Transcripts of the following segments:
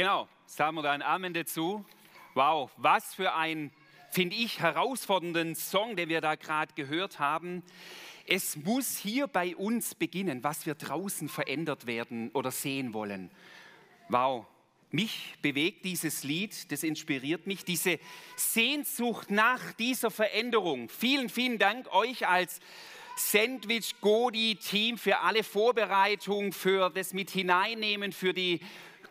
Genau, sagen wir da ein Amen dazu. Wow, was für ein, finde ich, herausfordernden Song, den wir da gerade gehört haben. Es muss hier bei uns beginnen, was wir draußen verändert werden oder sehen wollen. Wow, mich bewegt dieses Lied, das inspiriert mich, diese Sehnsucht nach dieser Veränderung. Vielen, vielen Dank euch als Sandwich Godi Team für alle Vorbereitungen, für das mit hineinnehmen, für die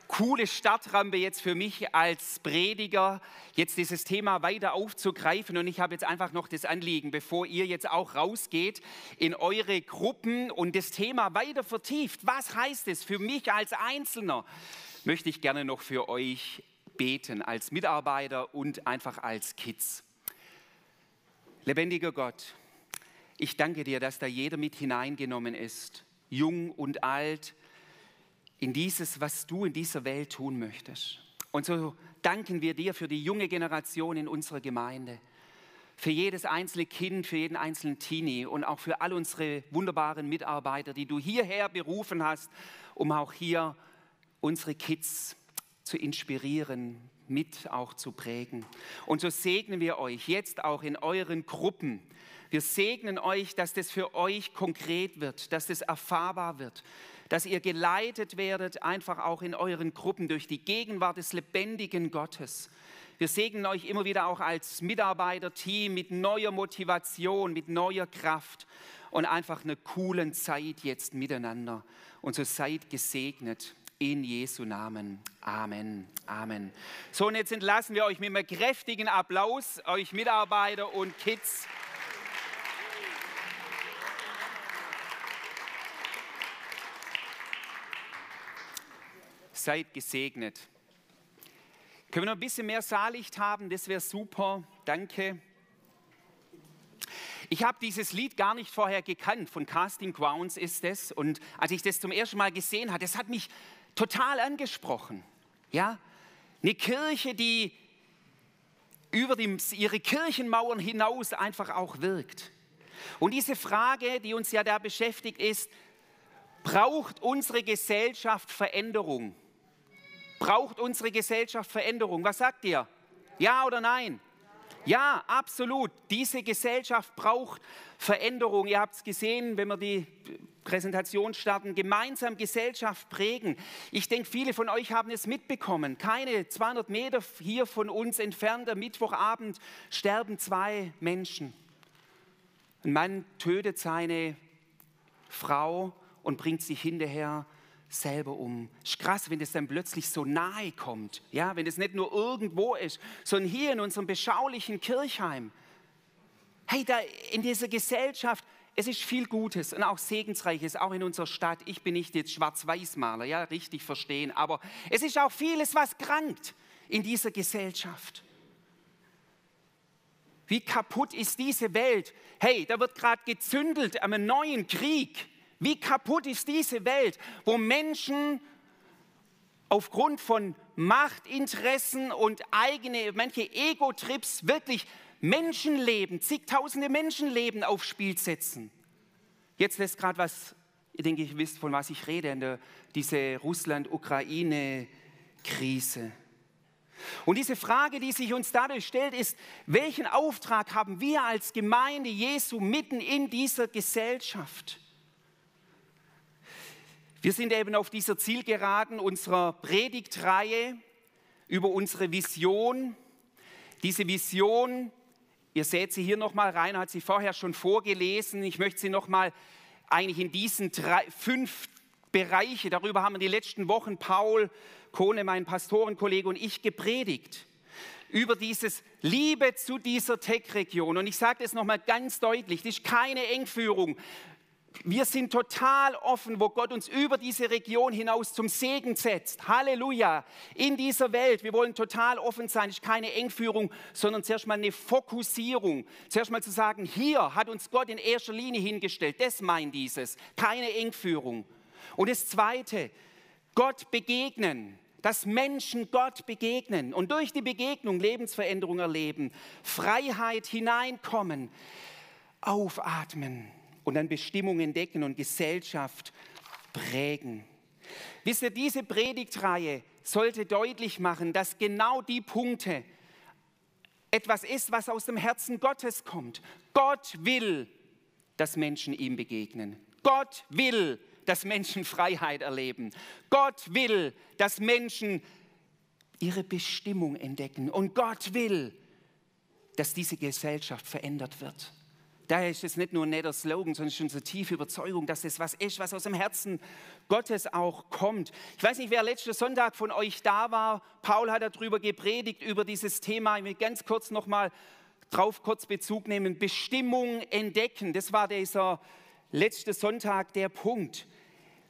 coole Startrampe jetzt für mich als Prediger, jetzt dieses Thema weiter aufzugreifen. Und ich habe jetzt einfach noch das Anliegen, bevor ihr jetzt auch rausgeht in eure Gruppen und das Thema weiter vertieft. Was heißt es für mich als Einzelner? Möchte ich gerne noch für euch beten, als Mitarbeiter und einfach als Kids. Lebendiger Gott, ich danke dir, dass da jeder mit hineingenommen ist, jung und alt, in dieses, was du in dieser Welt tun möchtest. Und so danken wir dir für die junge Generation in unserer Gemeinde, für jedes einzelne Kind, für jeden einzelnen Teenie und auch für all unsere wunderbaren Mitarbeiter, die du hierher berufen hast, um auch hier unsere Kids zu inspirieren, mit auch zu prägen. Und so segnen wir euch jetzt auch in euren Gruppen, wir segnen euch, dass das für euch konkret wird, dass das erfahrbar wird, dass ihr geleitet werdet, einfach auch in euren Gruppen durch die Gegenwart des lebendigen Gottes. Wir segnen euch immer wieder auch als Mitarbeiterteam mit neuer Motivation, mit neuer Kraft und einfach einer coolen Zeit jetzt miteinander. Und so seid gesegnet in Jesu Namen. Amen. Amen. So, und jetzt entlassen wir euch mit einem kräftigen Applaus, euch Mitarbeiter und Kids. Seid gesegnet. Können wir noch ein bisschen mehr Saallicht haben? Das wäre super. Danke. Ich habe dieses Lied gar nicht vorher gekannt. Von Casting Grounds ist es. Und als ich das zum ersten Mal gesehen habe, das hat mich total angesprochen. Ja, eine Kirche, die über die, ihre Kirchenmauern hinaus einfach auch wirkt. Und diese Frage, die uns ja da beschäftigt, ist, braucht unsere Gesellschaft Veränderung? Braucht unsere Gesellschaft Veränderung? Was sagt ihr? Ja oder nein? Ja, absolut. Diese Gesellschaft braucht Veränderung. Ihr habt es gesehen, wenn wir die Präsentation starten, gemeinsam Gesellschaft prägen. Ich denke, viele von euch haben es mitbekommen. Keine 200 Meter hier von uns entfernt, am Mittwochabend sterben zwei Menschen. Ein Mann tötet seine Frau und bringt sie hinterher selber um. Ist krass, wenn das dann plötzlich so nahe kommt. Ja, wenn es nicht nur irgendwo ist, sondern hier in unserem beschaulichen Kirchheim. Hey, da in dieser Gesellschaft, es ist viel Gutes und auch Segensreiches, auch in unserer Stadt. Ich bin nicht jetzt Schwarz-Weiß-Maler, ja, richtig verstehen, aber es ist auch vieles, was krankt in dieser Gesellschaft. Wie kaputt ist diese Welt? Hey, da wird gerade gezündelt einem neuen Krieg. Wie kaputt ist diese Welt, wo Menschen aufgrund von Machtinteressen und eigene, manche Ego-Trips wirklich Menschenleben, zigtausende Menschenleben aufs Spiel setzen. Jetzt lässt gerade was, ich denke, ich wisst, von was ich rede, der, diese Russland-Ukraine-Krise. Und diese Frage, die sich uns dadurch stellt, ist, welchen Auftrag haben wir als Gemeinde Jesu mitten in dieser Gesellschaft? Wir sind eben auf dieser Zielgeraden unserer Predigtreihe über unsere Vision. Diese Vision, ihr seht sie hier nochmal rein, hat sie vorher schon vorgelesen. Ich möchte sie nochmal eigentlich in diesen drei, fünf Bereiche, darüber haben wir die letzten Wochen Paul Kohne, mein Pastorenkollege und ich gepredigt über dieses Liebe zu dieser Tech-Region. Und ich sage das nochmal ganz deutlich, das ist keine Engführung. Wir sind total offen, wo Gott uns über diese Region hinaus zum Segen setzt. Halleluja. In dieser Welt. Wir wollen total offen sein. Ist keine Engführung, sondern zuerst mal eine Fokussierung. Zuerst mal zu sagen, hier hat uns Gott in erster Linie hingestellt. Das meint dieses. Keine Engführung. Und das Zweite, Gott begegnen. Dass Menschen Gott begegnen und durch die Begegnung Lebensveränderung erleben. Freiheit hineinkommen. Aufatmen und dann Bestimmung entdecken und Gesellschaft prägen. Wisst ihr, diese Predigtreihe sollte deutlich machen, dass genau die Punkte etwas ist, was aus dem Herzen Gottes kommt. Gott will, dass Menschen ihm begegnen. Gott will, dass Menschen Freiheit erleben. Gott will, dass Menschen ihre Bestimmung entdecken. Und Gott will, dass diese Gesellschaft verändert wird. Daher ist es nicht nur ein netter Slogan, sondern es ist unsere tiefe Überzeugung, dass es was ist, was aus dem Herzen Gottes auch kommt. Ich weiß nicht, wer letzten Sonntag von euch da war. Paul hat darüber gepredigt, über dieses Thema. Ich will ganz kurz nochmal drauf kurz Bezug nehmen. Bestimmung entdecken. Das war dieser letzte Sonntag der Punkt.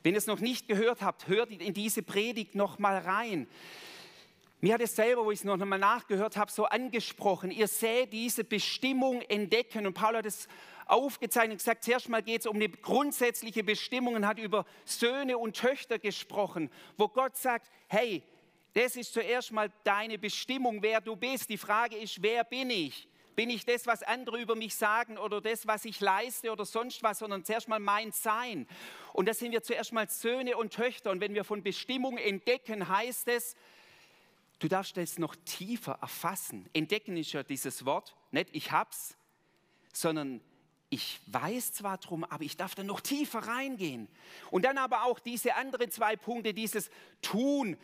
Wenn ihr es noch nicht gehört habt, hört in diese Predigt nochmal rein. Mir hat es selber, wo ich es noch einmal nachgehört habe, so angesprochen. Ihr seht diese Bestimmung entdecken. Und Paul hat es aufgezeichnet und gesagt, zuerst mal geht es um eine grundsätzliche Bestimmung und hat über Söhne und Töchter gesprochen, wo Gott sagt, hey, das ist zuerst mal deine Bestimmung, wer du bist. Die Frage ist, wer bin ich? Bin ich das, was andere über mich sagen oder das, was ich leiste oder sonst was, sondern zuerst mal mein Sein. Und da sind wir zuerst mal Söhne und Töchter. Und wenn wir von Bestimmung entdecken, heißt es, Du darfst es noch tiefer erfassen. Entdecken ist ja dieses Wort, nicht ich hab's, sondern ich weiß zwar drum, aber ich darf da noch tiefer reingehen. Und dann aber auch diese anderen zwei Punkte, dieses Tun,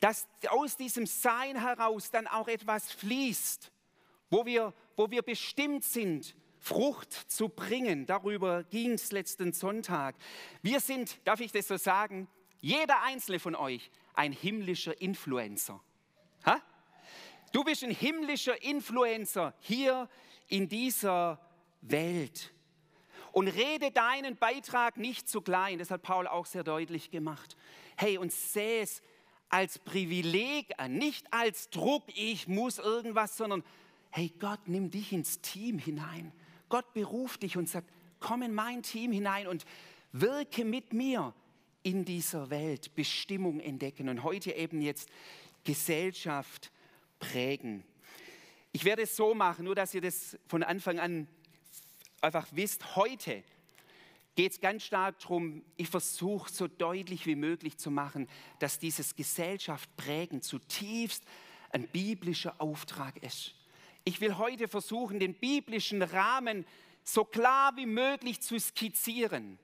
dass aus diesem Sein heraus dann auch etwas fließt, wo wir, wo wir bestimmt sind, Frucht zu bringen. Darüber ging es letzten Sonntag. Wir sind, darf ich das so sagen, jeder einzelne von euch ein himmlischer Influencer. Ha? Du bist ein himmlischer Influencer hier in dieser Welt. Und rede deinen Beitrag nicht zu klein, das hat Paul auch sehr deutlich gemacht. Hey, und seh es als Privileg an, nicht als Druck, ich muss irgendwas, sondern hey, Gott, nimm dich ins Team hinein. Gott beruft dich und sagt, komm in mein Team hinein und wirke mit mir in dieser Welt, Bestimmung entdecken. Und heute eben jetzt Gesellschaft prägen. Ich werde es so machen, nur dass ihr das von Anfang an einfach wisst. Heute geht es ganz stark darum, ich versuche so deutlich wie möglich zu machen, dass dieses Gesellschaft prägen zutiefst ein biblischer Auftrag ist. Ich will heute versuchen, den biblischen Rahmen so klar wie möglich zu skizzieren.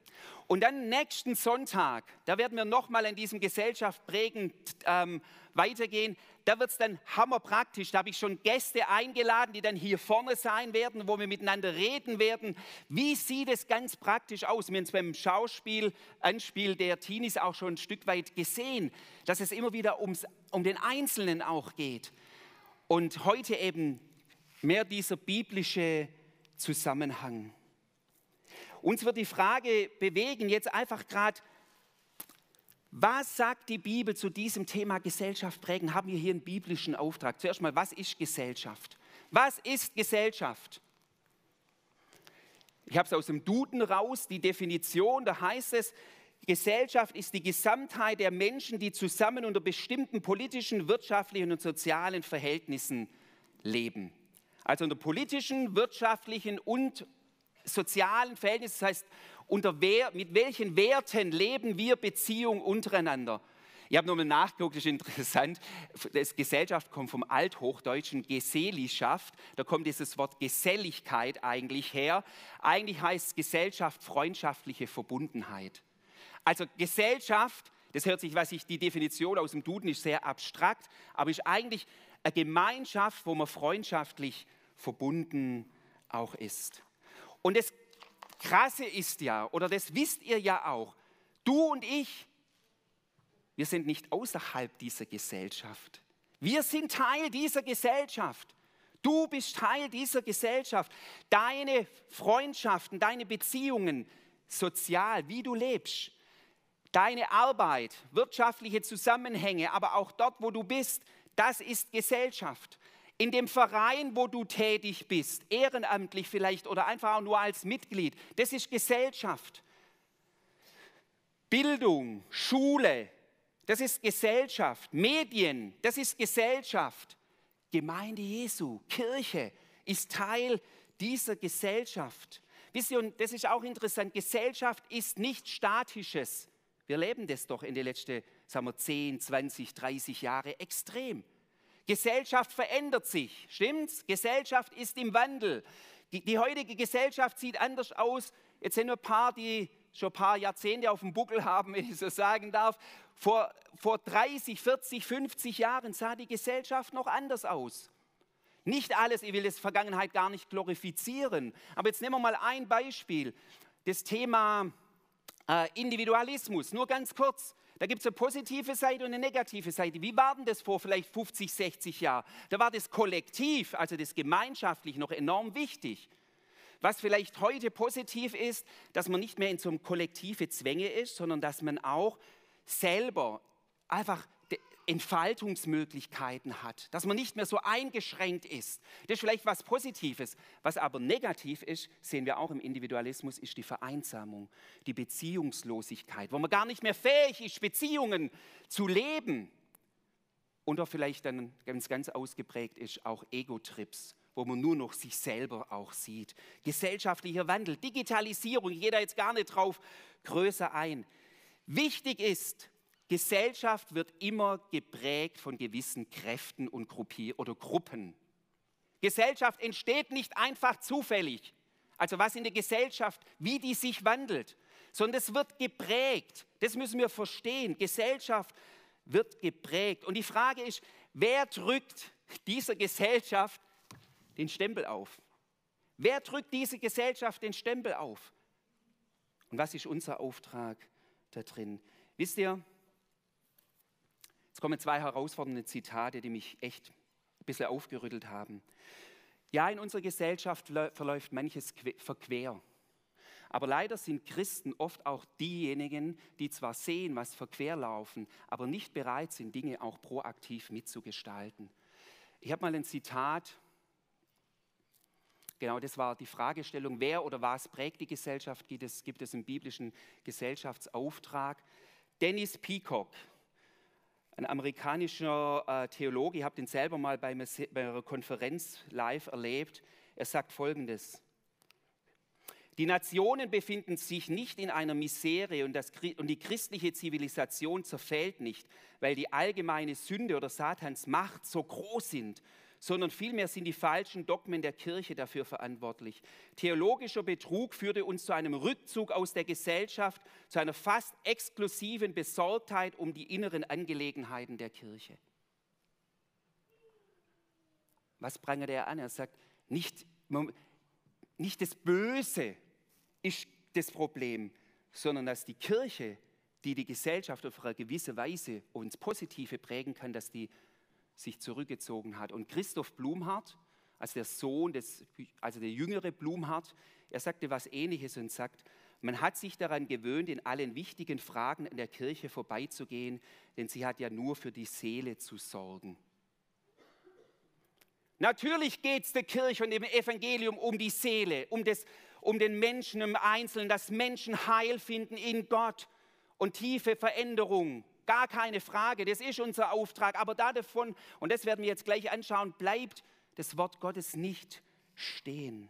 Und dann nächsten Sonntag, da werden wir nochmal in diesem Gesellschaft prägend ähm, weitergehen. Da wird es dann hammerpraktisch. Da habe ich schon Gäste eingeladen, die dann hier vorne sein werden, wo wir miteinander reden werden. Wie sieht es ganz praktisch aus? Wir haben es beim Schauspiel, Anspiel der Teenies auch schon ein Stück weit gesehen, dass es immer wieder ums, um den Einzelnen auch geht. Und heute eben mehr dieser biblische Zusammenhang. Uns wird die Frage bewegen, jetzt einfach gerade, was sagt die Bibel zu diesem Thema Gesellschaft prägen? Haben wir hier einen biblischen Auftrag? Zuerst mal, was ist Gesellschaft? Was ist Gesellschaft? Ich habe es aus dem Duden raus, die Definition, da heißt es, Gesellschaft ist die Gesamtheit der Menschen, die zusammen unter bestimmten politischen, wirtschaftlichen und sozialen Verhältnissen leben. Also unter politischen, wirtschaftlichen und sozialen Verhältnissen, das heißt, unter wer, mit welchen Werten leben wir Beziehung untereinander. Ich habe nochmal nachgeguckt, das ist interessant. Das Gesellschaft kommt vom althochdeutschen Gesellischaft. Da kommt dieses Wort Geselligkeit eigentlich her. Eigentlich heißt Gesellschaft freundschaftliche Verbundenheit. Also Gesellschaft, das hört sich, was ich, die Definition aus dem Duden ist sehr abstrakt, aber ist eigentlich eine Gemeinschaft, wo man freundschaftlich verbunden auch ist. Und das Krasse ist ja, oder das wisst ihr ja auch, du und ich, wir sind nicht außerhalb dieser Gesellschaft. Wir sind Teil dieser Gesellschaft. Du bist Teil dieser Gesellschaft. Deine Freundschaften, deine Beziehungen, sozial, wie du lebst, deine Arbeit, wirtschaftliche Zusammenhänge, aber auch dort, wo du bist, das ist Gesellschaft in dem Verein, wo du tätig bist, ehrenamtlich vielleicht oder einfach auch nur als Mitglied, das ist Gesellschaft. Bildung, Schule, das ist Gesellschaft. Medien, das ist Gesellschaft. Gemeinde Jesu, Kirche ist Teil dieser Gesellschaft. Wisst ihr, und das ist auch interessant, Gesellschaft ist nichts Statisches. Wir leben das doch in den letzten sagen wir 10, 20, 30 Jahre extrem. Gesellschaft verändert sich, stimmt's? Gesellschaft ist im Wandel. Die, die heutige Gesellschaft sieht anders aus. Jetzt sind nur ein paar, die schon ein paar Jahrzehnte auf dem Buckel haben, wenn ich so sagen darf. Vor, vor 30, 40, 50 Jahren sah die Gesellschaft noch anders aus. Nicht alles, ich will das Vergangenheit gar nicht glorifizieren, aber jetzt nehmen wir mal ein Beispiel. Das Thema äh, Individualismus, nur ganz kurz. Da gibt es eine positive Seite und eine negative Seite. Wie war denn das vor vielleicht 50, 60 Jahren? Da war das Kollektiv, also das gemeinschaftlich, noch enorm wichtig. Was vielleicht heute positiv ist, dass man nicht mehr in so einem kollektive Zwänge ist, sondern dass man auch selber einfach Entfaltungsmöglichkeiten hat, dass man nicht mehr so eingeschränkt ist. Das ist vielleicht was Positives. Was aber negativ ist, sehen wir auch im Individualismus, ist die Vereinsamung, die Beziehungslosigkeit, wo man gar nicht mehr fähig ist, Beziehungen zu leben. Und auch vielleicht dann ganz, ganz ausgeprägt ist auch Ego-Trips, wo man nur noch sich selber auch sieht. Gesellschaftlicher Wandel, Digitalisierung, da jetzt gar nicht drauf größer ein. Wichtig ist, Gesellschaft wird immer geprägt von gewissen Kräften und Gruppier oder Gruppen. Gesellschaft entsteht nicht einfach zufällig, also was in der Gesellschaft, wie die sich wandelt, sondern es wird geprägt. Das müssen wir verstehen. Gesellschaft wird geprägt. Und die Frage ist, wer drückt dieser Gesellschaft den Stempel auf? Wer drückt diese Gesellschaft den Stempel auf? Und was ist unser Auftrag da drin? Wisst ihr, Jetzt kommen zwei herausfordernde Zitate, die mich echt ein bisschen aufgerüttelt haben. Ja, in unserer Gesellschaft verläuft manches verquer. Aber leider sind Christen oft auch diejenigen, die zwar sehen, was verquer laufen, aber nicht bereit sind, Dinge auch proaktiv mitzugestalten. Ich habe mal ein Zitat, genau das war die Fragestellung, wer oder was prägt die Gesellschaft, gibt es, gibt es im biblischen Gesellschaftsauftrag. Dennis Peacock, ein amerikanischer äh, Theologe, ich habe den selber mal bei, einer Konferenz live erlebt, er sagt Folgendes. Die Nationen befinden sich nicht in einer Misere und, das, und, die christliche Zivilisation zerfällt nicht, weil die allgemeine Sünde oder Satans Macht so groß sind sondern vielmehr sind die falschen Dogmen der Kirche dafür verantwortlich. Theologischer Betrug führte uns zu einem Rückzug aus der Gesellschaft, zu einer fast exklusiven Besorgtheit um die inneren Angelegenheiten der Kirche. Was prangert er an? Er sagt, nicht, nicht das Böse ist das Problem, sondern dass die Kirche, die die Gesellschaft auf eine gewisse Weise uns Positive prägen kann, dass die sich zurückgezogen hat. Und Christoph Blumhardt, als der Sohn des, also der jüngere Blumhardt, er sagte was Ähnliches und sagt, man hat sich daran gewöhnt, in allen wichtigen Fragen in der Kirche vorbeizugehen, denn sie hat ja nur für die Seele zu sorgen. Natürlich geht es der Kirche und dem Evangelium um die Seele, um, das, um den Menschen im Einzelnen, dass Menschen Heil finden in Gott und tiefe Veränderung. Gar keine Frage, das ist unser Auftrag. Aber da davon, und das werden wir jetzt gleich anschauen, bleibt das Wort Gottes nicht stehen.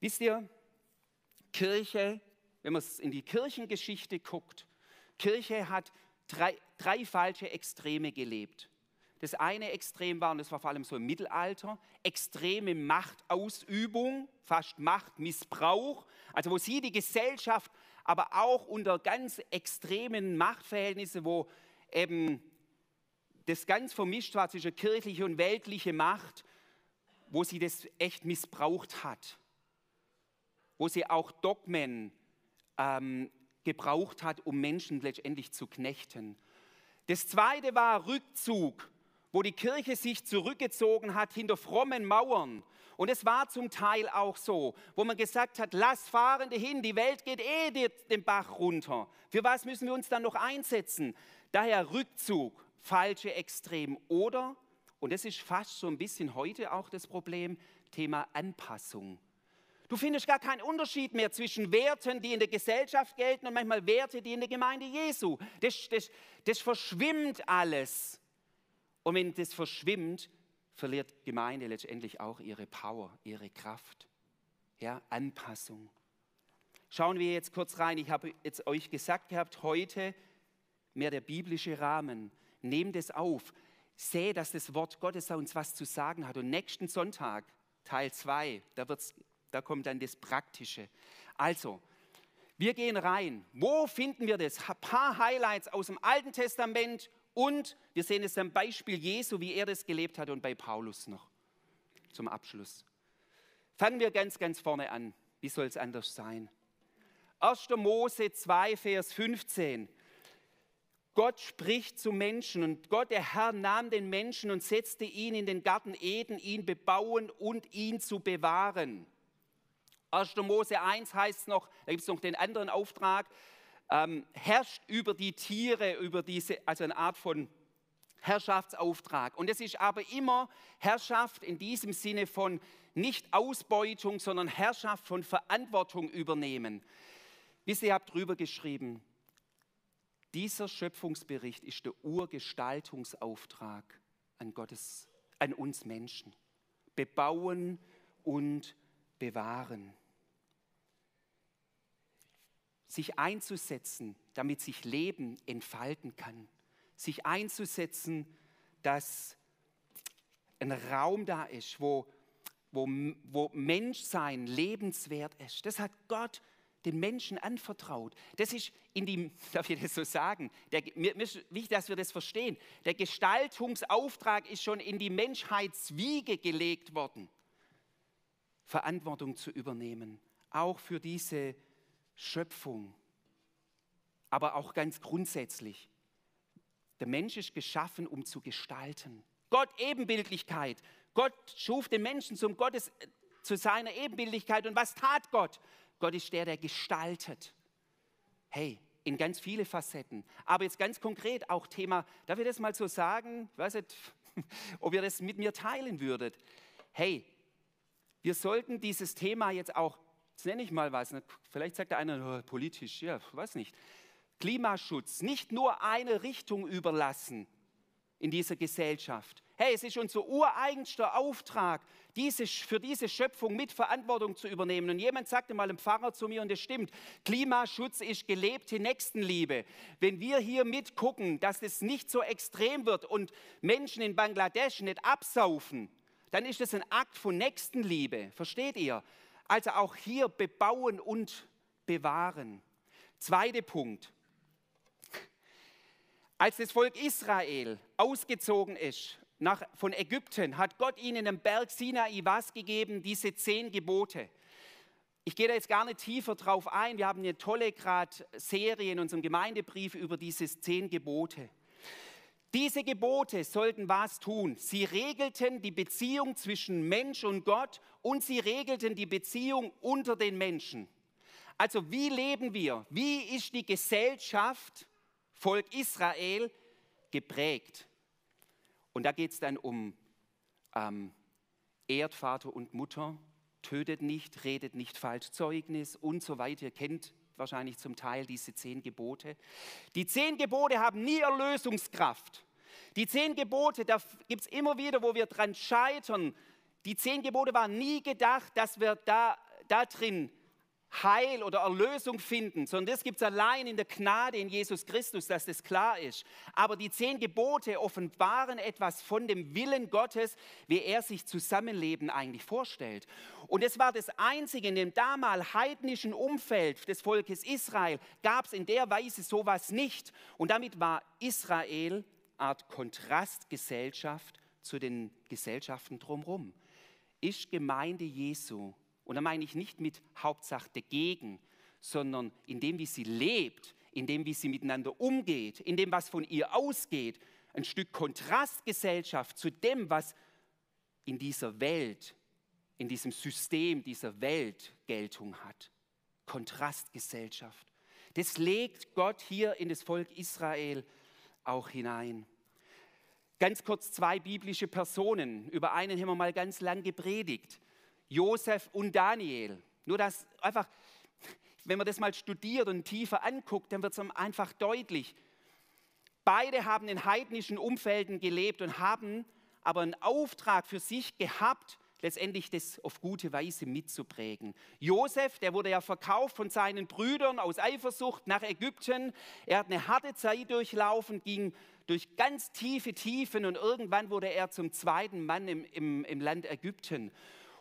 Wisst ihr, Kirche, wenn man in die Kirchengeschichte guckt, Kirche hat drei, drei falsche Extreme gelebt. Das eine Extrem war, und das war vor allem so im Mittelalter, extreme Machtausübung, fast Machtmissbrauch, also wo sie die Gesellschaft aber auch unter ganz extremen Machtverhältnissen, wo eben das ganz vermischt war zwischen kirchliche und weltliche Macht, wo sie das echt missbraucht hat, wo sie auch Dogmen ähm, gebraucht hat, um Menschen letztendlich zu knechten. Das zweite war Rückzug, wo die Kirche sich zurückgezogen hat hinter frommen Mauern und es war zum Teil auch so, wo man gesagt hat, lass Fahrende hin, die Welt geht eh den Bach runter. Für was müssen wir uns dann noch einsetzen? Daher Rückzug, falsche Extrem. Oder, und das ist fast so ein bisschen heute auch das Problem, Thema Anpassung. Du findest gar keinen Unterschied mehr zwischen Werten, die in der Gesellschaft gelten und manchmal Werte, die in der Gemeinde Jesu. Das, das, das verschwimmt alles. Und wenn das verschwimmt, verliert Gemeinde letztendlich auch ihre Power, ihre Kraft. Ja, Anpassung. Schauen wir jetzt kurz rein. Ich habe jetzt euch gesagt gehabt, heute mehr der biblische Rahmen. Nehmt es auf. Sehe, dass das Wort Gottes uns was zu sagen hat. Und nächsten Sonntag, Teil 2, da, da kommt dann das Praktische. Also, wir gehen rein. Wo finden wir das? Ein paar Highlights aus dem Alten Testament und wir sehen es am Beispiel Jesu, wie er das gelebt hat und bei Paulus noch zum Abschluss. Fangen wir ganz, ganz vorne an. Wie soll es anders sein? 1. Mose 2, Vers 15. Gott spricht zu Menschen und Gott, der Herr, nahm den Menschen und setzte ihn in den Garten Eden, ihn bebauen und ihn zu bewahren. 1. Mose 1 heißt noch, da gibt es noch den anderen Auftrag, ähm, herrscht über die Tiere, über diese, also eine Art von Herrschaftsauftrag. Und es ist aber immer Herrschaft in diesem Sinne von nicht Ausbeutung, sondern Herrschaft von Verantwortung übernehmen. Wisst ihr, habt drüber geschrieben, dieser Schöpfungsbericht ist der Urgestaltungsauftrag an, Gottes, an uns Menschen. Bebauen und bewahren sich einzusetzen, damit sich Leben entfalten kann. Sich einzusetzen, dass ein Raum da ist, wo, wo, wo Menschsein lebenswert ist. Das hat Gott den Menschen anvertraut. Das ist in die, darf ich das so sagen, der, mir, mir ist wichtig, dass wir das verstehen. Der Gestaltungsauftrag ist schon in die Menschheitswiege gelegt worden, Verantwortung zu übernehmen, auch für diese Schöpfung, aber auch ganz grundsätzlich. Der Mensch ist geschaffen, um zu gestalten. Gott Ebenbildlichkeit. Gott schuf den Menschen zum Gottes, zu seiner Ebenbildlichkeit. Und was tat Gott? Gott ist der, der gestaltet. Hey, in ganz viele Facetten. Aber jetzt ganz konkret auch Thema, darf ich das mal so sagen? Ich weiß nicht, ob ihr das mit mir teilen würdet. Hey, wir sollten dieses Thema jetzt auch Jetzt nenne ich mal was. Ne? Vielleicht sagt der eine, oh, politisch, ja, weiß nicht. Klimaschutz, nicht nur eine Richtung überlassen in dieser Gesellschaft. Hey, es ist unser ureigenster Auftrag, diese, für diese Schöpfung mit Verantwortung zu übernehmen. Und jemand sagte mal, ein Pfarrer zu mir, und das stimmt, Klimaschutz ist gelebte Nächstenliebe. Wenn wir hier mitgucken, dass es nicht so extrem wird und Menschen in Bangladesch nicht absaufen, dann ist das ein Akt von Nächstenliebe. Versteht ihr? Also auch hier bebauen und bewahren. Zweiter Punkt. Als das Volk Israel ausgezogen ist nach, von Ägypten, hat Gott ihnen am Berg Sinai was gegeben? Diese zehn Gebote. Ich gehe da jetzt gar nicht tiefer drauf ein. Wir haben eine tolle gerade Serie in unserem Gemeindebrief über diese zehn Gebote. Diese Gebote sollten was tun? Sie regelten die Beziehung zwischen Mensch und Gott und sie regelten die Beziehung unter den Menschen. Also wie leben wir? Wie ist die Gesellschaft, Volk Israel, geprägt? Und da geht es dann um ähm, Erdvater und Mutter, tötet nicht, redet nicht falsch Zeugnis und so weiter. Ihr kennt wahrscheinlich zum Teil diese zehn Gebote. Die zehn Gebote haben nie Erlösungskraft. Die zehn Gebote, da gibt es immer wieder, wo wir dran scheitern. Die zehn Gebote waren nie gedacht, dass wir da, da drin Heil oder Erlösung finden, sondern das gibt es allein in der Gnade in Jesus Christus, dass das klar ist. Aber die zehn Gebote offenbaren etwas von dem Willen Gottes, wie er sich Zusammenleben eigentlich vorstellt. Und es war das Einzige in dem damals heidnischen Umfeld des Volkes Israel, gab es in der Weise sowas nicht. Und damit war Israel Art Kontrastgesellschaft zu den Gesellschaften drumherum. Ist Gemeinde Jesu und da meine ich nicht mit Hauptsache dagegen, sondern in dem, wie sie lebt, in dem, wie sie miteinander umgeht, in dem, was von ihr ausgeht, ein Stück Kontrastgesellschaft zu dem, was in dieser Welt, in diesem System dieser Welt Geltung hat. Kontrastgesellschaft. Das legt Gott hier in das Volk Israel auch hinein. Ganz kurz zwei biblische Personen. Über einen haben wir mal ganz lang gepredigt. Josef und Daniel. Nur das einfach, wenn man das mal studiert und tiefer anguckt, dann wird es einfach deutlich. Beide haben in heidnischen Umfelden gelebt und haben aber einen Auftrag für sich gehabt, letztendlich das auf gute Weise mitzuprägen. Josef, der wurde ja verkauft von seinen Brüdern aus Eifersucht nach Ägypten. Er hat eine harte Zeit durchlaufen, ging durch ganz tiefe Tiefen und irgendwann wurde er zum zweiten Mann im, im, im Land Ägypten.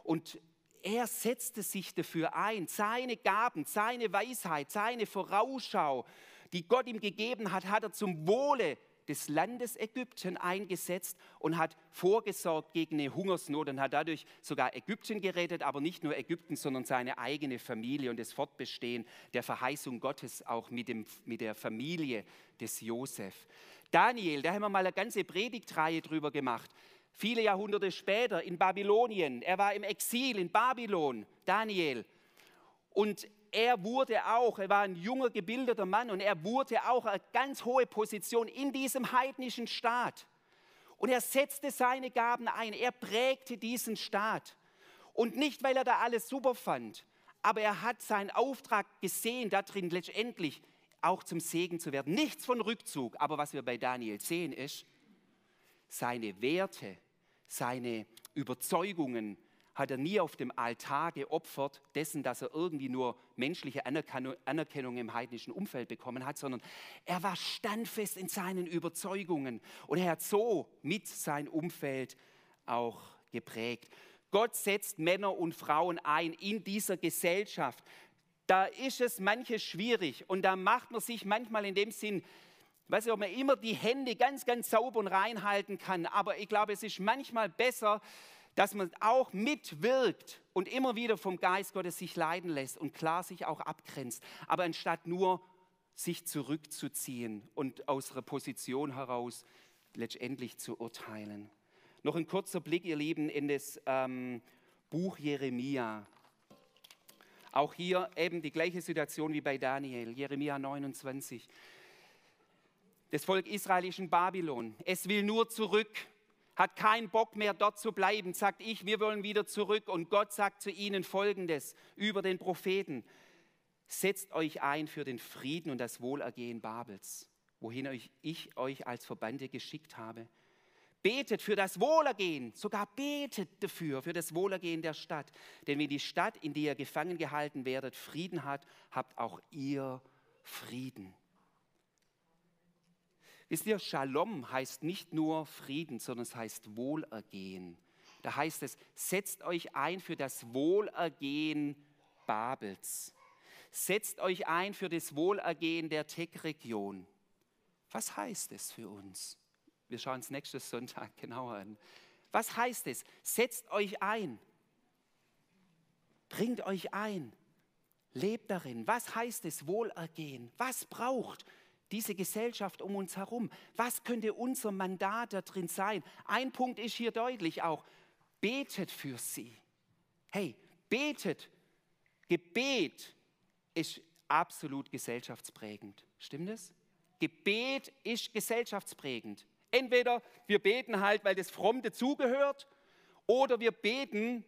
Und er setzte sich dafür ein, seine Gaben, seine Weisheit, seine Vorausschau, die Gott ihm gegeben hat, hat er zum Wohle des Landes Ägypten eingesetzt und hat vorgesorgt gegen eine Hungersnot und hat dadurch sogar Ägypten gerettet, aber nicht nur Ägypten, sondern seine eigene Familie und das Fortbestehen der Verheißung Gottes auch mit, dem, mit der Familie des Josef. Daniel, da haben wir mal eine ganze Predigtreihe drüber gemacht. Viele Jahrhunderte später in Babylonien, er war im Exil in Babylon, Daniel. Und er wurde auch, er war ein junger, gebildeter Mann und er wurde auch eine ganz hohe Position in diesem heidnischen Staat. Und er setzte seine Gaben ein, er prägte diesen Staat. Und nicht, weil er da alles super fand, aber er hat seinen Auftrag gesehen, darin letztendlich auch zum Segen zu werden. Nichts von Rückzug, aber was wir bei Daniel sehen ist, seine Werte, seine Überzeugungen, hat er nie auf dem Altar geopfert, dessen, dass er irgendwie nur menschliche Anerkennung im heidnischen Umfeld bekommen hat, sondern er war standfest in seinen Überzeugungen und er hat so mit sein Umfeld auch geprägt. Gott setzt Männer und Frauen ein in dieser Gesellschaft. Da ist es manches schwierig und da macht man sich manchmal in dem Sinn, weiß ich, ob man immer die Hände ganz, ganz sauber und reinhalten kann, aber ich glaube, es ist manchmal besser, dass man auch mitwirkt und immer wieder vom Geist Gottes sich leiden lässt und klar sich auch abgrenzt. Aber anstatt nur sich zurückzuziehen und aus ihrer Position heraus letztendlich zu urteilen. Noch ein kurzer Blick, ihr Lieben, in das ähm, Buch Jeremia. Auch hier eben die gleiche Situation wie bei Daniel, Jeremia 29. Das Volk Israel ist in Babylon. Es will nur zurück hat keinen Bock mehr dort zu bleiben, sagt ich, wir wollen wieder zurück. Und Gott sagt zu ihnen Folgendes über den Propheten. Setzt euch ein für den Frieden und das Wohlergehen Babels, wohin ich euch als Verbande geschickt habe. Betet für das Wohlergehen, sogar betet dafür, für das Wohlergehen der Stadt. Denn wenn die Stadt, in der ihr gefangen gehalten werdet, Frieden hat, habt auch ihr Frieden. Wisst ihr, Shalom heißt nicht nur Frieden, sondern es heißt Wohlergehen. Da heißt es, setzt euch ein für das Wohlergehen Babels. Setzt euch ein für das Wohlergehen der Tech-Region. Was heißt es für uns? Wir schauen es nächstes Sonntag genauer an. Was heißt es? Setzt euch ein. Bringt euch ein. Lebt darin. Was heißt es? Wohlergehen. Was braucht diese Gesellschaft um uns herum. Was könnte unser Mandat da drin sein? Ein Punkt ist hier deutlich auch, betet für sie. Hey, betet. Gebet ist absolut gesellschaftsprägend. Stimmt es? Gebet ist gesellschaftsprägend. Entweder wir beten halt, weil das fromm dazugehört, oder wir beten,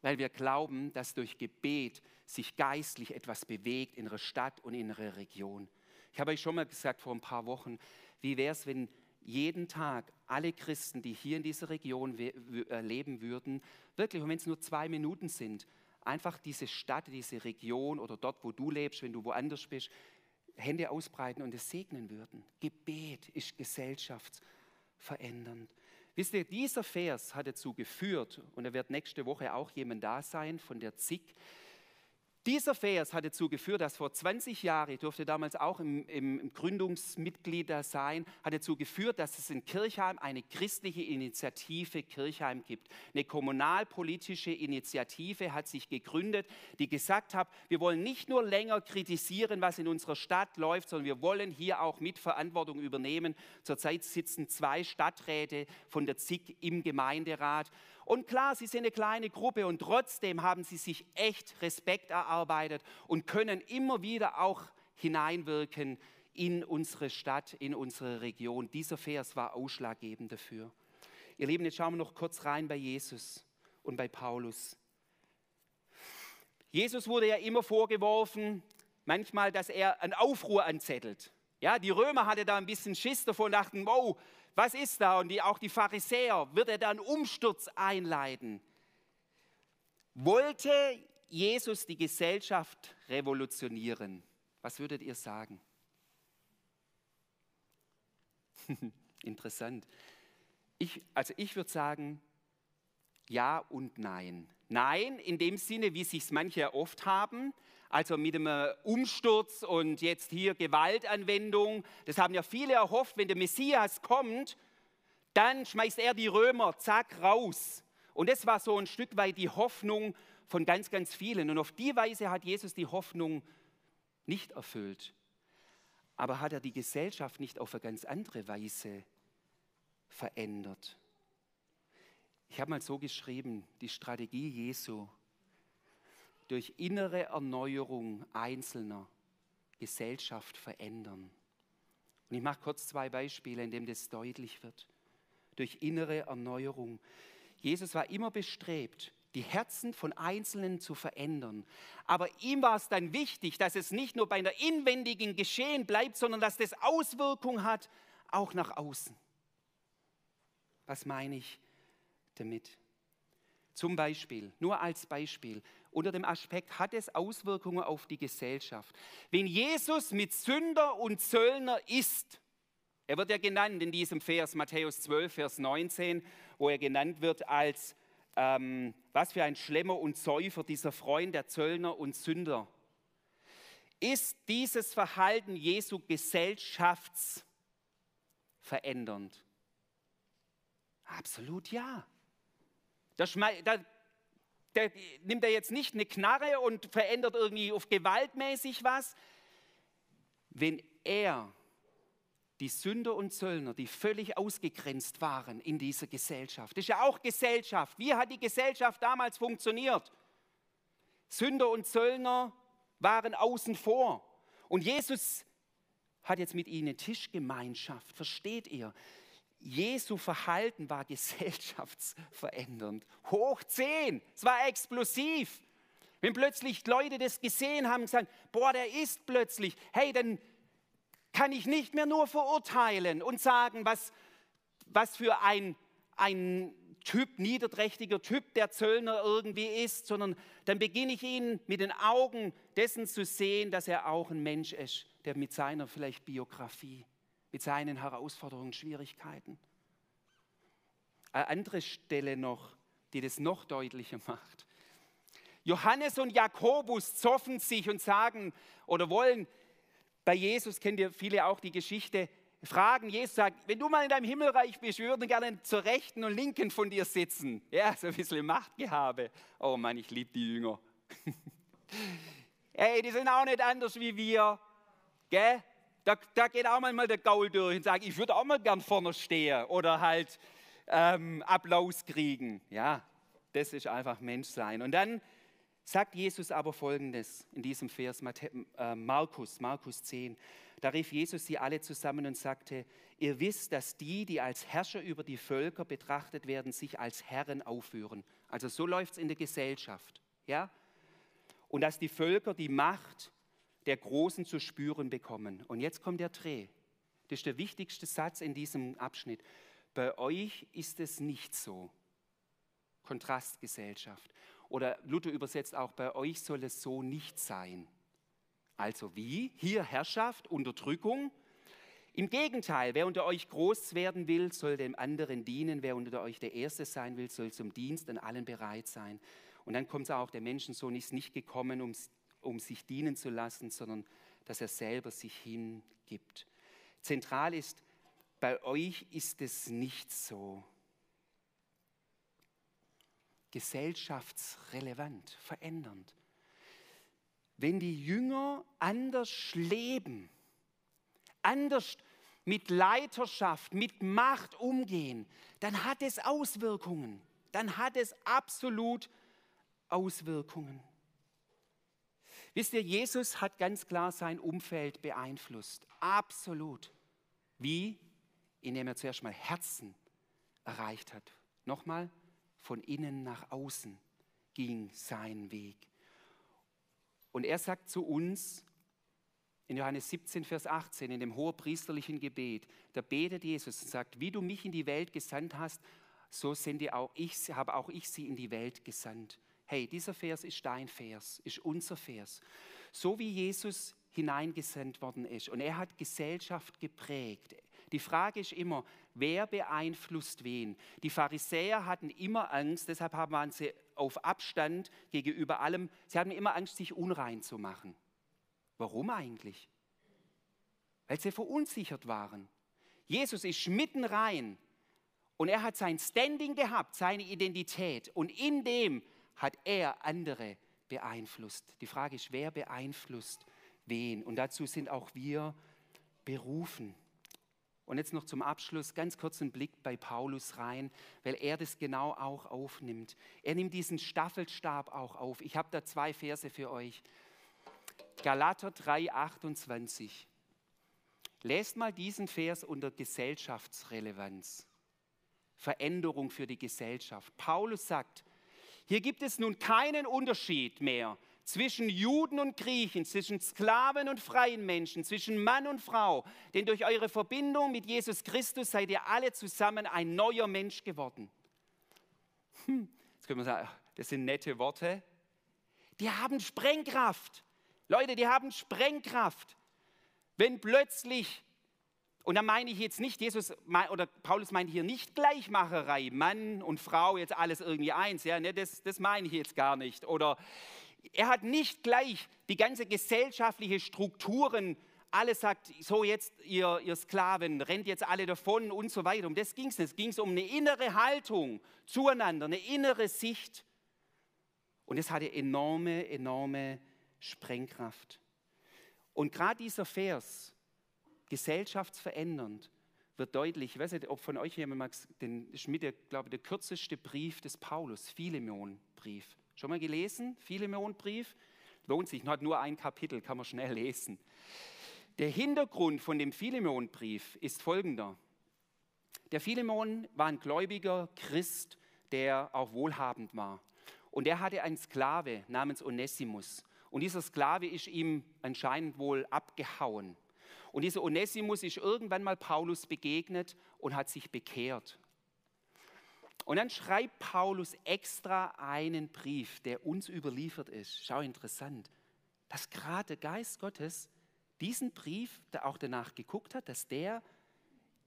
weil wir glauben, dass durch Gebet sich geistlich etwas bewegt in ihrer Stadt und in ihrer Region. Ich habe euch schon mal gesagt vor ein paar Wochen, wie wäre es, wenn jeden Tag alle Christen, die hier in dieser Region äh, leben würden, wirklich, und wenn es nur zwei Minuten sind, einfach diese Stadt, diese Region oder dort, wo du lebst, wenn du woanders bist, Hände ausbreiten und es segnen würden. Gebet ist gesellschaftsverändernd. Wisst ihr, dieser Vers hat dazu geführt, und da wird nächste Woche auch jemand da sein von der ZIG, dieser Vers hat dazu geführt, dass vor 20 Jahren, ich durfte damals auch im, im Gründungsmitglied da sein, hat dazu geführt, dass es in Kirchheim eine christliche Initiative Kirchheim gibt. Eine kommunalpolitische Initiative hat sich gegründet, die gesagt hat, wir wollen nicht nur länger kritisieren, was in unserer Stadt läuft, sondern wir wollen hier auch mit Verantwortung übernehmen. Zurzeit sitzen zwei Stadträte von der ZIG im Gemeinderat und klar, sie sind eine kleine Gruppe und trotzdem haben sie sich echt Respekt erarbeitet und können immer wieder auch hineinwirken in unsere Stadt, in unsere Region. Dieser Vers war ausschlaggebend dafür. Ihr Lieben, jetzt schauen wir noch kurz rein bei Jesus und bei Paulus. Jesus wurde ja immer vorgeworfen, manchmal, dass er einen Aufruhr anzettelt. Ja, die Römer hatten da ein bisschen Schiss davon und dachten, wow, was ist da? Und die, auch die Pharisäer, wird er da einen Umsturz einleiten? Wollte Jesus die Gesellschaft revolutionieren? Was würdet ihr sagen? Interessant. Ich, also ich würde sagen, ja und nein. Nein, in dem Sinne, wie sich manche oft haben, also mit einem Umsturz und jetzt hier Gewaltanwendung. Das haben ja viele erhofft, wenn der Messias kommt, dann schmeißt er die Römer, zack, raus. Und das war so ein Stück weit die Hoffnung von ganz, ganz vielen. Und auf die Weise hat Jesus die Hoffnung nicht erfüllt. Aber hat er die Gesellschaft nicht auf eine ganz andere Weise verändert? Ich habe mal so geschrieben, die Strategie Jesu durch innere Erneuerung einzelner Gesellschaft verändern. Und ich mache kurz zwei Beispiele, in denen das deutlich wird. Durch innere Erneuerung. Jesus war immer bestrebt, die Herzen von Einzelnen zu verändern. Aber ihm war es dann wichtig, dass es nicht nur bei einer inwendigen Geschehen bleibt, sondern dass das Auswirkungen hat, auch nach außen. Was meine ich damit? Zum Beispiel, nur als Beispiel, unter dem Aspekt, hat es Auswirkungen auf die Gesellschaft. Wenn Jesus mit Sünder und Zöllner isst, er wird ja genannt in diesem Vers, Matthäus 12, Vers 19, wo er genannt wird als, ähm, was für ein Schlemmer und Säufer, dieser Freund der Zöllner und Sünder. Ist dieses Verhalten Jesu gesellschaftsverändernd? Absolut ja. Da, da, da nimmt er jetzt nicht eine Knarre und verändert irgendwie auf gewaltmäßig was. Wenn er die Sünder und Zöllner, die völlig ausgegrenzt waren in dieser Gesellschaft. Das ist ja auch Gesellschaft. Wie hat die Gesellschaft damals funktioniert? Sünder und Zöllner waren außen vor. Und Jesus hat jetzt mit ihnen Tischgemeinschaft. Versteht ihr? Jesu Verhalten war gesellschaftsverändernd. Hoch zehn, es war explosiv. Wenn plötzlich Leute das gesehen haben und gesagt, boah, der ist plötzlich, hey, dann kann ich nicht mehr nur verurteilen und sagen, was, was für ein, ein Typ, niederträchtiger Typ der Zöllner irgendwie ist, sondern dann beginne ich ihn mit den Augen dessen zu sehen, dass er auch ein Mensch ist, der mit seiner vielleicht Biografie mit seinen Herausforderungen, Schwierigkeiten. Eine andere Stelle noch, die das noch deutlicher macht. Johannes und Jakobus zoffen sich und sagen oder wollen, bei Jesus kennt ihr viele auch die Geschichte, fragen, Jesus sagt, wenn du mal in deinem Himmelreich bist, wir würden gerne zur Rechten und Linken von dir sitzen. Ja, so ein bisschen Machtgehabe. Oh Mann, ich liebe die Jünger. Hey, die sind auch nicht anders wie wir. Gell? Da, da geht auch manchmal der Gaul durch und sagt, ich würde auch mal gern vorne stehen oder halt ähm, Applaus kriegen. Ja, das ist einfach Menschsein. Und dann sagt Jesus aber Folgendes in diesem Vers, äh, Markus, Markus 10. Da rief Jesus sie alle zusammen und sagte, ihr wisst, dass die, die als Herrscher über die Völker betrachtet werden, sich als Herren aufführen. Also so läuft es in der Gesellschaft. Ja? Und dass die Völker die Macht der Großen zu spüren bekommen. Und jetzt kommt der Dreh. Das ist der wichtigste Satz in diesem Abschnitt. Bei euch ist es nicht so. Kontrastgesellschaft. Oder Luther übersetzt auch, bei euch soll es so nicht sein. Also wie? Hier Herrschaft, Unterdrückung. Im Gegenteil, wer unter euch groß werden will, soll dem anderen dienen. Wer unter euch der Erste sein will, soll zum Dienst an allen bereit sein. Und dann kommt es auch, der Menschensohn ist nicht gekommen, um um sich dienen zu lassen, sondern dass er selber sich hingibt. Zentral ist, bei euch ist es nicht so. Gesellschaftsrelevant, verändernd. Wenn die Jünger anders leben, anders mit Leiterschaft, mit Macht umgehen, dann hat es Auswirkungen. Dann hat es absolut Auswirkungen. Wisst ihr, Jesus hat ganz klar sein Umfeld beeinflusst. Absolut. Wie? Indem er zuerst mal Herzen erreicht hat. Nochmal, von innen nach außen ging sein Weg. Und er sagt zu uns in Johannes 17, Vers 18, in dem hohepriesterlichen Gebet, da betet Jesus und sagt, wie du mich in die Welt gesandt hast, so sende auch ich, habe auch ich sie in die Welt gesandt. Hey, dieser Vers ist dein Vers, ist unser Vers. So wie Jesus hineingesendet worden ist und er hat Gesellschaft geprägt. Die Frage ist immer, wer beeinflusst wen? Die Pharisäer hatten immer Angst, deshalb waren sie auf Abstand gegenüber allem. Sie hatten immer Angst, sich unrein zu machen. Warum eigentlich? Weil sie verunsichert waren. Jesus ist mitten rein und er hat sein Standing gehabt, seine Identität und in dem hat er andere beeinflusst. Die Frage ist, wer beeinflusst wen? Und dazu sind auch wir berufen. Und jetzt noch zum Abschluss ganz kurz einen Blick bei Paulus rein, weil er das genau auch aufnimmt. Er nimmt diesen Staffelstab auch auf. Ich habe da zwei Verse für euch. Galater 3, 28. Lest mal diesen Vers unter Gesellschaftsrelevanz. Veränderung für die Gesellschaft. Paulus sagt, hier gibt es nun keinen Unterschied mehr zwischen Juden und Griechen, zwischen Sklaven und freien Menschen, zwischen Mann und Frau, denn durch eure Verbindung mit Jesus Christus seid ihr alle zusammen ein neuer Mensch geworden. Hm, jetzt können wir sagen, das sind nette Worte. Die haben Sprengkraft. Leute, die haben Sprengkraft. Wenn plötzlich, und da meine ich jetzt nicht, Jesus oder Paulus meint hier nicht Gleichmacherei, Mann und Frau, jetzt alles irgendwie eins, ja, ne, das, das meine ich jetzt gar nicht. Oder er hat nicht gleich die ganze gesellschaftliche Strukturen, alles sagt, so jetzt ihr, ihr Sklaven, rennt jetzt alle davon und so weiter. Um das ging es nicht. Es ging um eine innere Haltung zueinander, eine innere Sicht. Und es hatte enorme, enorme Sprengkraft. Und gerade dieser Vers, gesellschaftsverändernd, wird deutlich, ich weiß nicht, ob von euch jemand mag, den mit der, glaube ich, der kürzeste Brief des Paulus, Philemon-Brief. Schon mal gelesen? Philemon-Brief? Lohnt sich, hat nur ein Kapitel, kann man schnell lesen. Der Hintergrund von dem Philemon-Brief ist folgender. Der Philemon war ein gläubiger Christ, der auch wohlhabend war. Und er hatte einen Sklave namens Onesimus. Und dieser Sklave ist ihm anscheinend wohl abgehauen. Und dieser Onesimus ist irgendwann mal Paulus begegnet und hat sich bekehrt. Und dann schreibt Paulus extra einen Brief, der uns überliefert ist. Schau interessant, dass gerade der Geist Gottes diesen Brief, der auch danach geguckt hat, dass der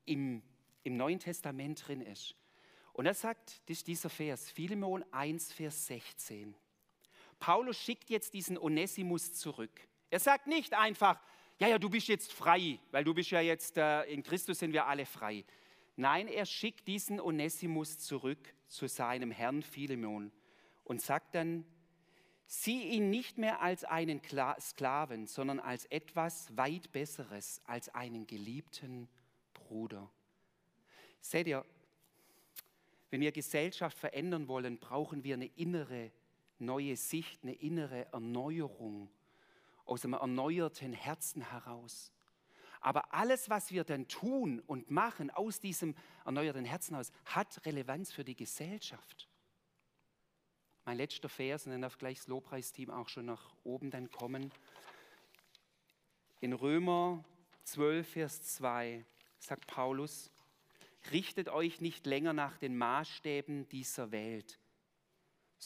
im, im Neuen Testament drin ist. Und er sagt, dieser Vers, Philemon 1, Vers 16. Paulus schickt jetzt diesen Onesimus zurück. Er sagt nicht einfach, ja, ja, du bist jetzt frei, weil du bist ja jetzt, äh, in Christus sind wir alle frei. Nein, er schickt diesen Onesimus zurück zu seinem Herrn Philemon und sagt dann, sieh ihn nicht mehr als einen Sklaven, sondern als etwas weit Besseres, als einen geliebten Bruder. Seht ihr, wenn wir Gesellschaft verändern wollen, brauchen wir eine innere neue Sicht, eine innere Erneuerung aus einem erneuerten Herzen heraus. Aber alles, was wir dann tun und machen aus diesem erneuerten Herzen aus, hat Relevanz für die Gesellschaft. Mein letzter Vers, und dann darf gleich das Lobpreisteam auch schon nach oben dann kommen. In Römer 12, Vers 2 sagt Paulus, richtet euch nicht länger nach den Maßstäben dieser Welt,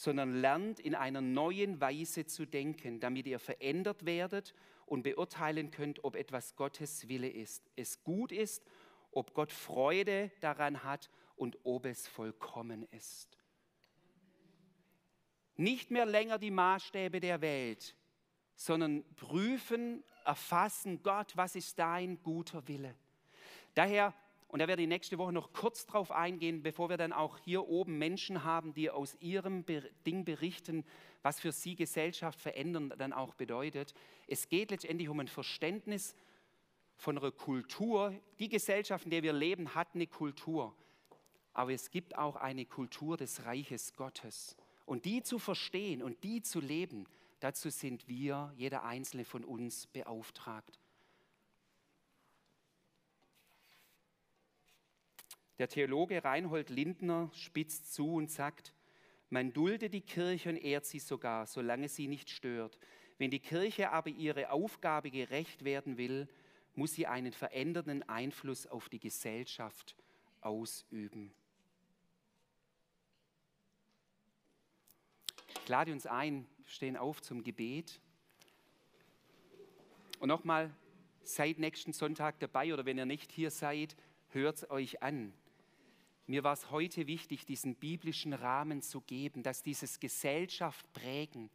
sondern lernt in einer neuen Weise zu denken, damit ihr verändert werdet und beurteilen könnt, ob etwas Gottes Wille ist, es gut ist, ob Gott Freude daran hat und ob es vollkommen ist. Nicht mehr länger die Maßstäbe der Welt, sondern prüfen, erfassen, Gott, was ist dein guter Wille? Daher und da werde ich nächste Woche noch kurz drauf eingehen, bevor wir dann auch hier oben Menschen haben, die aus ihrem Ding berichten, was für sie Gesellschaft verändern dann auch bedeutet. Es geht letztendlich um ein Verständnis von einer Kultur. Die Gesellschaft, in der wir leben, hat eine Kultur. Aber es gibt auch eine Kultur des Reiches Gottes. Und die zu verstehen und die zu leben, dazu sind wir, jeder einzelne von uns, beauftragt. Der Theologe Reinhold Lindner spitzt zu und sagt, man dulde die Kirche und ehrt sie sogar, solange sie nicht stört. Wenn die Kirche aber ihre Aufgabe gerecht werden will, muss sie einen verändernden Einfluss auf die Gesellschaft ausüben. Ich lade uns ein, stehen auf zum Gebet. Und nochmal, seid nächsten Sonntag dabei oder wenn ihr nicht hier seid, hört es euch an. Mir war es heute wichtig, diesen biblischen Rahmen zu geben, dass dieses Gesellschaft prägen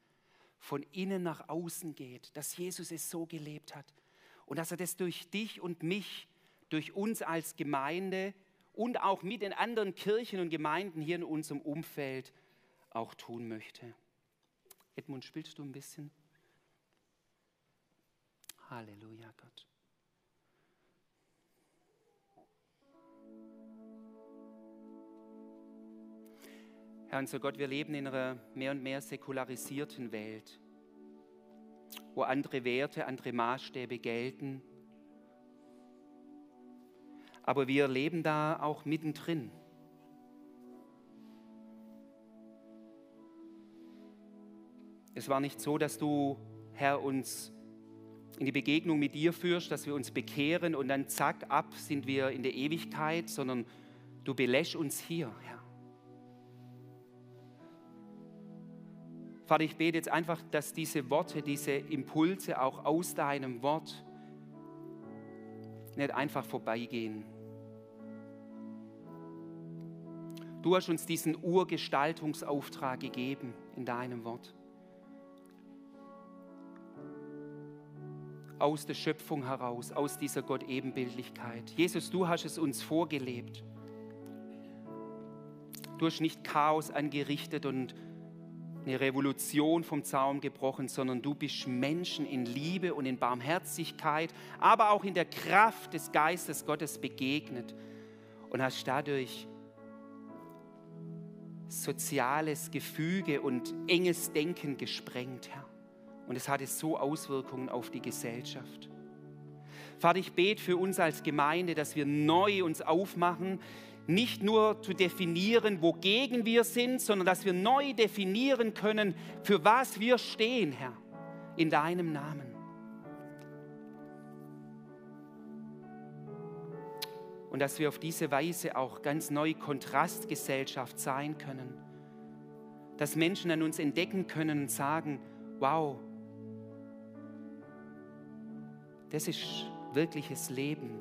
von innen nach außen geht, dass Jesus es so gelebt hat und dass er das durch dich und mich, durch uns als Gemeinde und auch mit den anderen Kirchen und Gemeinden hier in unserem Umfeld auch tun möchte. Edmund, spielst du ein bisschen? Halleluja, Gott. Herr unser Gott, wir leben in einer mehr und mehr säkularisierten Welt, wo andere Werte, andere Maßstäbe gelten. Aber wir leben da auch mittendrin. Es war nicht so, dass du, Herr, uns in die Begegnung mit dir führst, dass wir uns bekehren und dann zack, ab sind wir in der Ewigkeit, sondern du belässt uns hier, Herr. Vater, ich bete jetzt einfach, dass diese Worte, diese Impulse auch aus deinem Wort nicht einfach vorbeigehen. Du hast uns diesen Urgestaltungsauftrag gegeben in deinem Wort. Aus der Schöpfung heraus, aus dieser Gott-Ebenbildlichkeit. Jesus, du hast es uns vorgelebt. Du hast nicht Chaos angerichtet und eine Revolution vom Zaun gebrochen, sondern du bist Menschen in Liebe und in Barmherzigkeit, aber auch in der Kraft des Geistes Gottes begegnet und hast dadurch soziales Gefüge und enges Denken gesprengt, Herr. Und es hatte so Auswirkungen auf die Gesellschaft. Vater, ich bete für uns als Gemeinde, dass wir neu uns aufmachen, nicht nur zu definieren, wogegen wir sind, sondern dass wir neu definieren können, für was wir stehen, Herr, in deinem Namen. Und dass wir auf diese Weise auch ganz neu Kontrastgesellschaft sein können. Dass Menschen an uns entdecken können und sagen, wow, das ist wirkliches Leben,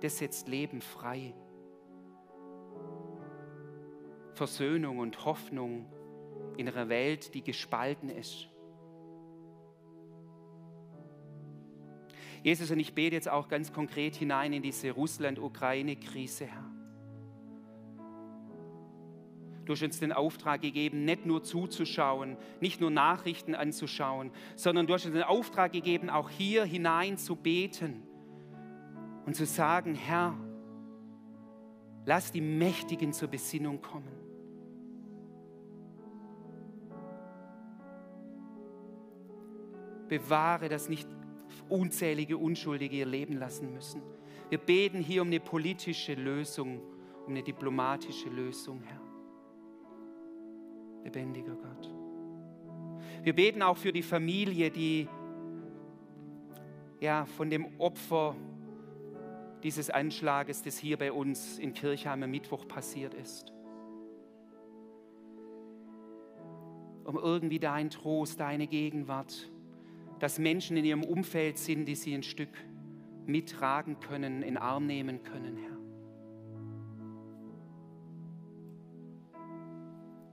das setzt Leben frei. Versöhnung und Hoffnung in einer Welt, die gespalten ist. Jesus, und ich bete jetzt auch ganz konkret hinein in diese Russland-Ukraine-Krise, Herr. Du hast uns den Auftrag gegeben, nicht nur zuzuschauen, nicht nur Nachrichten anzuschauen, sondern du hast uns den Auftrag gegeben, auch hier hinein zu beten und zu sagen, Herr, lass die Mächtigen zur Besinnung kommen. Bewahre, dass nicht unzählige Unschuldige ihr Leben lassen müssen. Wir beten hier um eine politische Lösung, um eine diplomatische Lösung, Herr. Lebendiger Gott. Wir beten auch für die Familie, die ja, von dem Opfer dieses Anschlages, das hier bei uns in Kirchheim am Mittwoch passiert ist. Um irgendwie dein Trost, deine Gegenwart dass Menschen in ihrem Umfeld sind, die sie ein Stück mittragen können, in Arm nehmen können, Herr.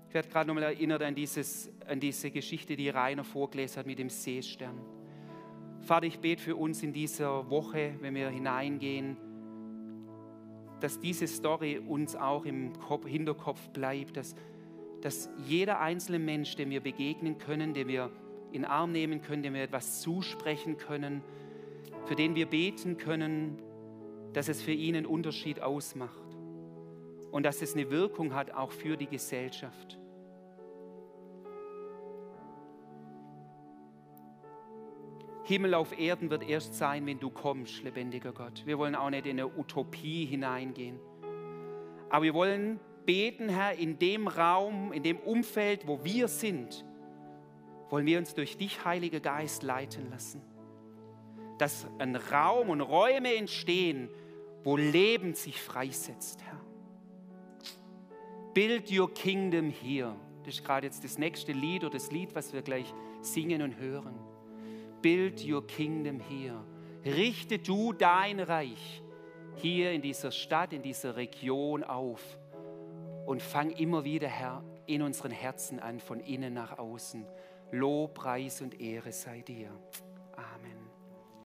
Ich werde gerade nochmal erinnert an, dieses, an diese Geschichte, die Rainer vorgelesen hat mit dem Seestern. Vater, ich bete für uns in dieser Woche, wenn wir hineingehen, dass diese Story uns auch im Hinterkopf bleibt, dass, dass jeder einzelne Mensch, dem wir begegnen können, dem wir in Arm nehmen können, dem wir etwas zusprechen können, für den wir beten können, dass es für ihn einen Unterschied ausmacht und dass es eine Wirkung hat auch für die Gesellschaft. Himmel auf Erden wird erst sein, wenn du kommst, lebendiger Gott. Wir wollen auch nicht in eine Utopie hineingehen. Aber wir wollen beten, Herr, in dem Raum, in dem Umfeld, wo wir sind, wollen wir uns durch dich, Heiliger Geist, leiten lassen. Dass ein Raum und Räume entstehen, wo Leben sich freisetzt, Herr. Build your kingdom here. Das ist gerade jetzt das nächste Lied oder das Lied, was wir gleich singen und hören. Build your kingdom here. Richte du dein Reich hier in dieser Stadt, in dieser Region auf und fang immer wieder, Herr, in unseren Herzen an, von innen nach außen. Lob, Preis und Ehre sei dir.